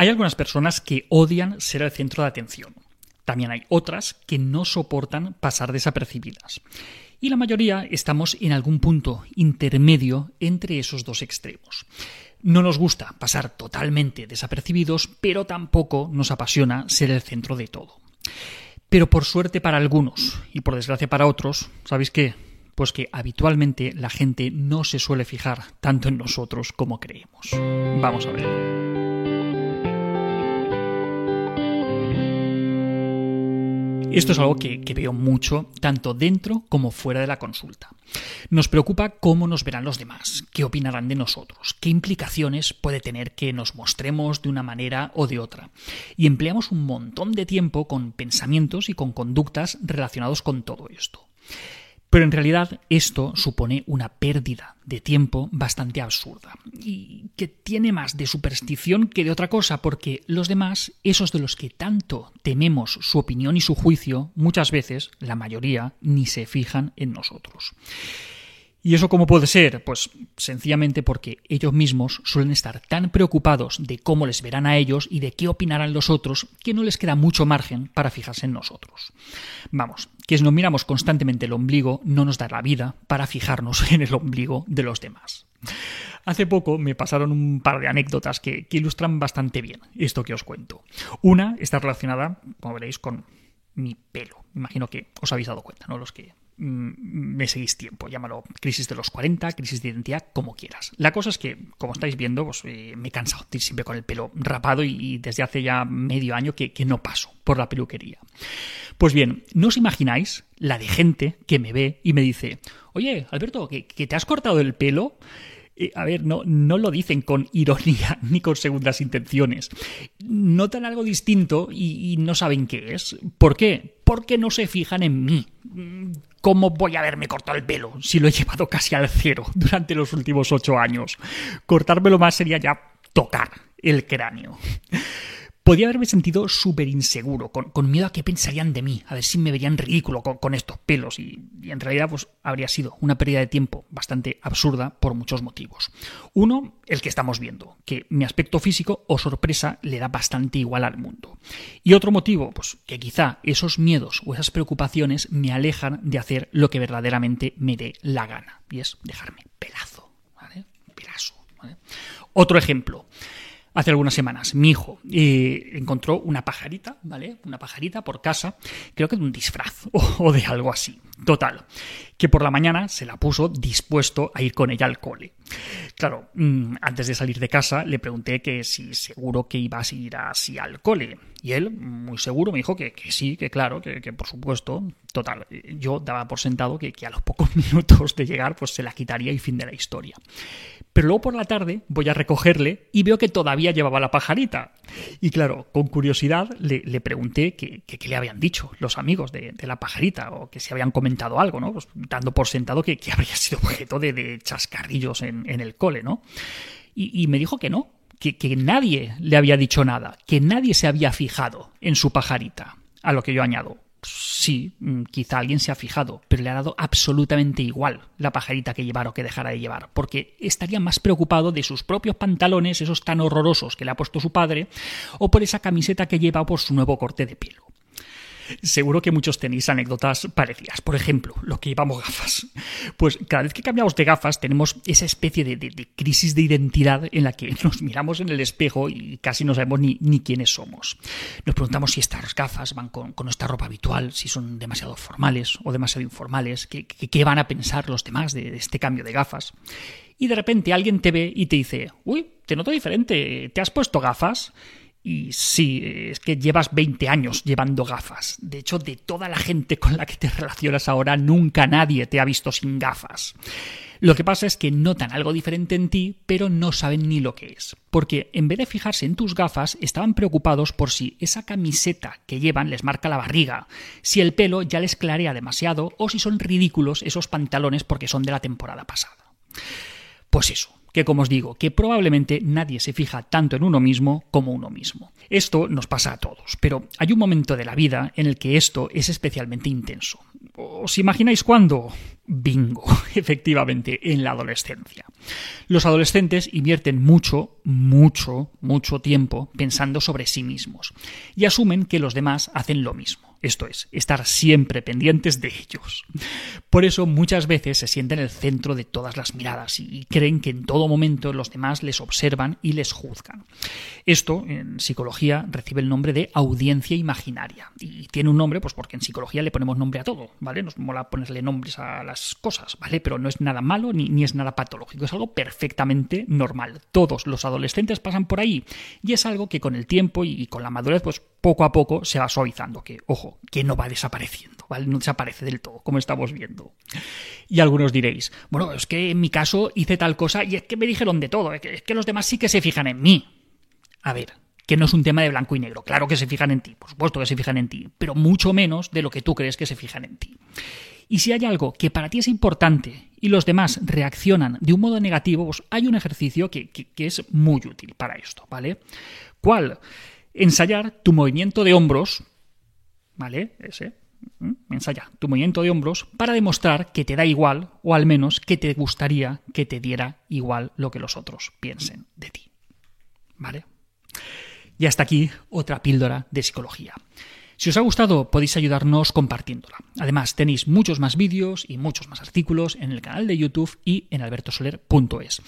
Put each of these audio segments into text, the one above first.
Hay algunas personas que odian ser el centro de atención. También hay otras que no soportan pasar desapercibidas. Y la mayoría estamos en algún punto intermedio entre esos dos extremos. No nos gusta pasar totalmente desapercibidos, pero tampoco nos apasiona ser el centro de todo. Pero por suerte para algunos y por desgracia para otros, ¿sabéis qué? Pues que habitualmente la gente no se suele fijar tanto en nosotros como creemos. Vamos a ver. Esto es algo que, veo mucho, tanto dentro como fuera de la consulta. Nos preocupa cómo nos verán los demás, qué opinarán de nosotros, qué implicaciones puede tener que nos mostremos de una manera o de otra. Y empleamos un montón de tiempo con pensamientos y con conductas relacionados con todo esto. Pero en realidad esto supone una pérdida de tiempo bastante absurda y que tiene más de superstición que de otra cosa porque los demás, esos de los que tanto tememos su opinión y su juicio, muchas veces, la mayoría, ni se fijan en nosotros. ¿Y eso cómo puede ser? Pues sencillamente porque ellos mismos suelen estar tan preocupados de cómo les verán a ellos y de qué opinarán los otros que no les queda mucho margen para fijarse en nosotros. Vamos, que nos miramos constantemente el ombligo no nos da la vida para fijarnos en el ombligo de los demás. Hace poco me pasaron un par de anécdotas que, que ilustran bastante bien esto que os cuento. Una está relacionada, como veréis, con mi pelo. Imagino que os habéis dado cuenta, ¿no? Los que me seguís tiempo. Llámalo crisis de los 40, crisis de identidad, como quieras. La cosa es que, como estáis viendo, pues, eh, me he cansado de ir siempre con el pelo rapado y, desde hace ya medio año que, no paso por la peluquería. Pues bien, no os imagináis la de gente que me ve y me dice, oye, Alberto, que, te has cortado el pelo. Eh, a ver, no, no lo dicen con ironía ni con segundas intenciones. Notan algo distinto y, y no saben qué es. ¿Por qué? Porque no se fijan en mí. ¿Cómo voy a haberme cortado el pelo si lo he llevado casi al cero durante los últimos ocho años? Cortármelo más sería ya tocar el cráneo podía haberme sentido súper inseguro, con, miedo a qué pensarían de mí, a ver si me verían ridículo con, estos pelos y, en realidad pues habría sido una pérdida de tiempo bastante absurda por muchos motivos. Uno, el que estamos viendo, que mi aspecto físico o sorpresa le da bastante igual al mundo. Y otro motivo, pues que quizá esos miedos o esas preocupaciones me alejan de hacer lo que verdaderamente me dé la gana, y es dejarme pelazo. Pelazo, Otro ejemplo. Hace algunas semanas, mi hijo encontró una pajarita, ¿vale? Una pajarita por casa, creo que de un disfraz o de algo así. Total, que por la mañana se la puso dispuesto a ir con ella al cole. Claro, mm, antes de salir de casa le pregunté que si seguro que iba a ir así al cole. Y él, muy seguro, me dijo que, sí, que claro, que, por supuesto. Total, yo daba por sentado que, que, a los pocos minutos de llegar pues se la quitaría y fin de la historia. Pero luego por la tarde voy a recogerle y veo que todavía llevaba la pajarita. Y claro, con curiosidad le, pregunté qué le habían dicho los amigos de, la pajarita o que se habían comentado algo, ¿no? Pues, dando por sentado que, habría sido objeto de, chascarrillos en, el cole, ¿no? Y, me dijo que no, que, que nadie le había dicho nada, que nadie se había fijado en su pajarita. A lo que yo añado, sí, mm, quizá alguien se ha fijado, pero le ha dado absolutamente igual la pajarita que llevar o que dejara de llevar, porque estaría más preocupado de sus propios pantalones, esos tan horrorosos que le ha puesto su padre, o por esa camiseta que lleva o por su nuevo corte de pelo. Seguro que muchos tenéis anécdotas parecidas. Por ejemplo, lo que llevamos gafas. Pues cada vez que cambiamos de gafas tenemos esa especie de, crisis de identidad en la que nos miramos en el espejo y casi no sabemos ni, quiénes somos. Nos preguntamos si estas gafas van con, nuestra ropa habitual, si son demasiado formales o demasiado informales, qué, van a pensar los demás de este cambio de gafas. Y de repente alguien te ve y te dice, uy, te noto diferente, ¿te has puesto gafas? Y sí, es que llevas 20 años llevando gafas. De hecho, de toda la gente con la que te relacionas ahora, nunca nadie te ha visto sin gafas. Lo que pasa es que notan algo diferente en ti, pero no saben ni lo que es. Porque en vez de fijarse en tus gafas, estaban preocupados por si esa camiseta que llevan les marca la barriga, si el pelo ya les clarea demasiado o si son ridículos esos pantalones porque son de la temporada pasada. Pues eso, que como os digo, que probablemente nadie se fija tanto en uno mismo como uno mismo. Esto nos pasa a todos, pero hay un momento de la vida en el que esto es especialmente intenso. ¿Os imagináis cuándo? Bingo, efectivamente, en la adolescencia. Los adolescentes invierten mucho, mucho, mucho tiempo pensando sobre sí mismos y asumen que los demás hacen lo mismo. Esto es, estar siempre pendientes de ellos. Por eso muchas veces se sienten el centro de todas las miradas y creen que en todo momento los demás les observan y les juzgan. Esto en psicología recibe el nombre de audiencia imaginaria y tiene un nombre pues porque en psicología le ponemos nombre a todo, ¿vale? Nos mola ponerle nombres a las cosas, ¿vale? Pero no es nada malo ni, ni es nada patológico, es algo perfectamente normal. Todos los adolescentes pasan por ahí y es algo que con el tiempo y con la madurez pues poco a poco se va suavizando, que ojo, que no va desapareciendo, ¿vale? No desaparece del todo, como estamos viendo. Y algunos diréis, bueno, es que en mi caso hice tal cosa y es que me dijeron de todo, es que, los demás sí que se fijan en mí. A ver, que no es un tema de blanco y negro. Claro que se fijan en ti, por supuesto que se fijan en ti, pero mucho menos de lo que tú crees que se fijan en ti. Y si hay algo que para ti es importante y los demás reaccionan de un modo negativo, pues hay un ejercicio que, que es muy útil para esto, ¿vale? ¿Cuál? Ensayar tu movimiento de hombros ¿vale? Ese. Ensaya tu movimiento de hombros para demostrar que te da igual, o al menos que te gustaría que te diera igual lo que los otros piensen de ti. ¿Vale? Y hasta aquí otra píldora de psicología. Si os ha gustado, podéis ayudarnos compartiéndola. Además, tenéis muchos más vídeos y muchos más artículos en el canal de YouTube y en albertosoler.es.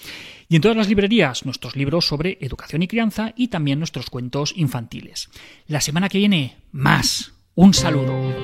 Y en todas las librerías, nuestros libros sobre educación y crianza y también nuestros cuentos infantiles. La semana que viene, más. Un saludo.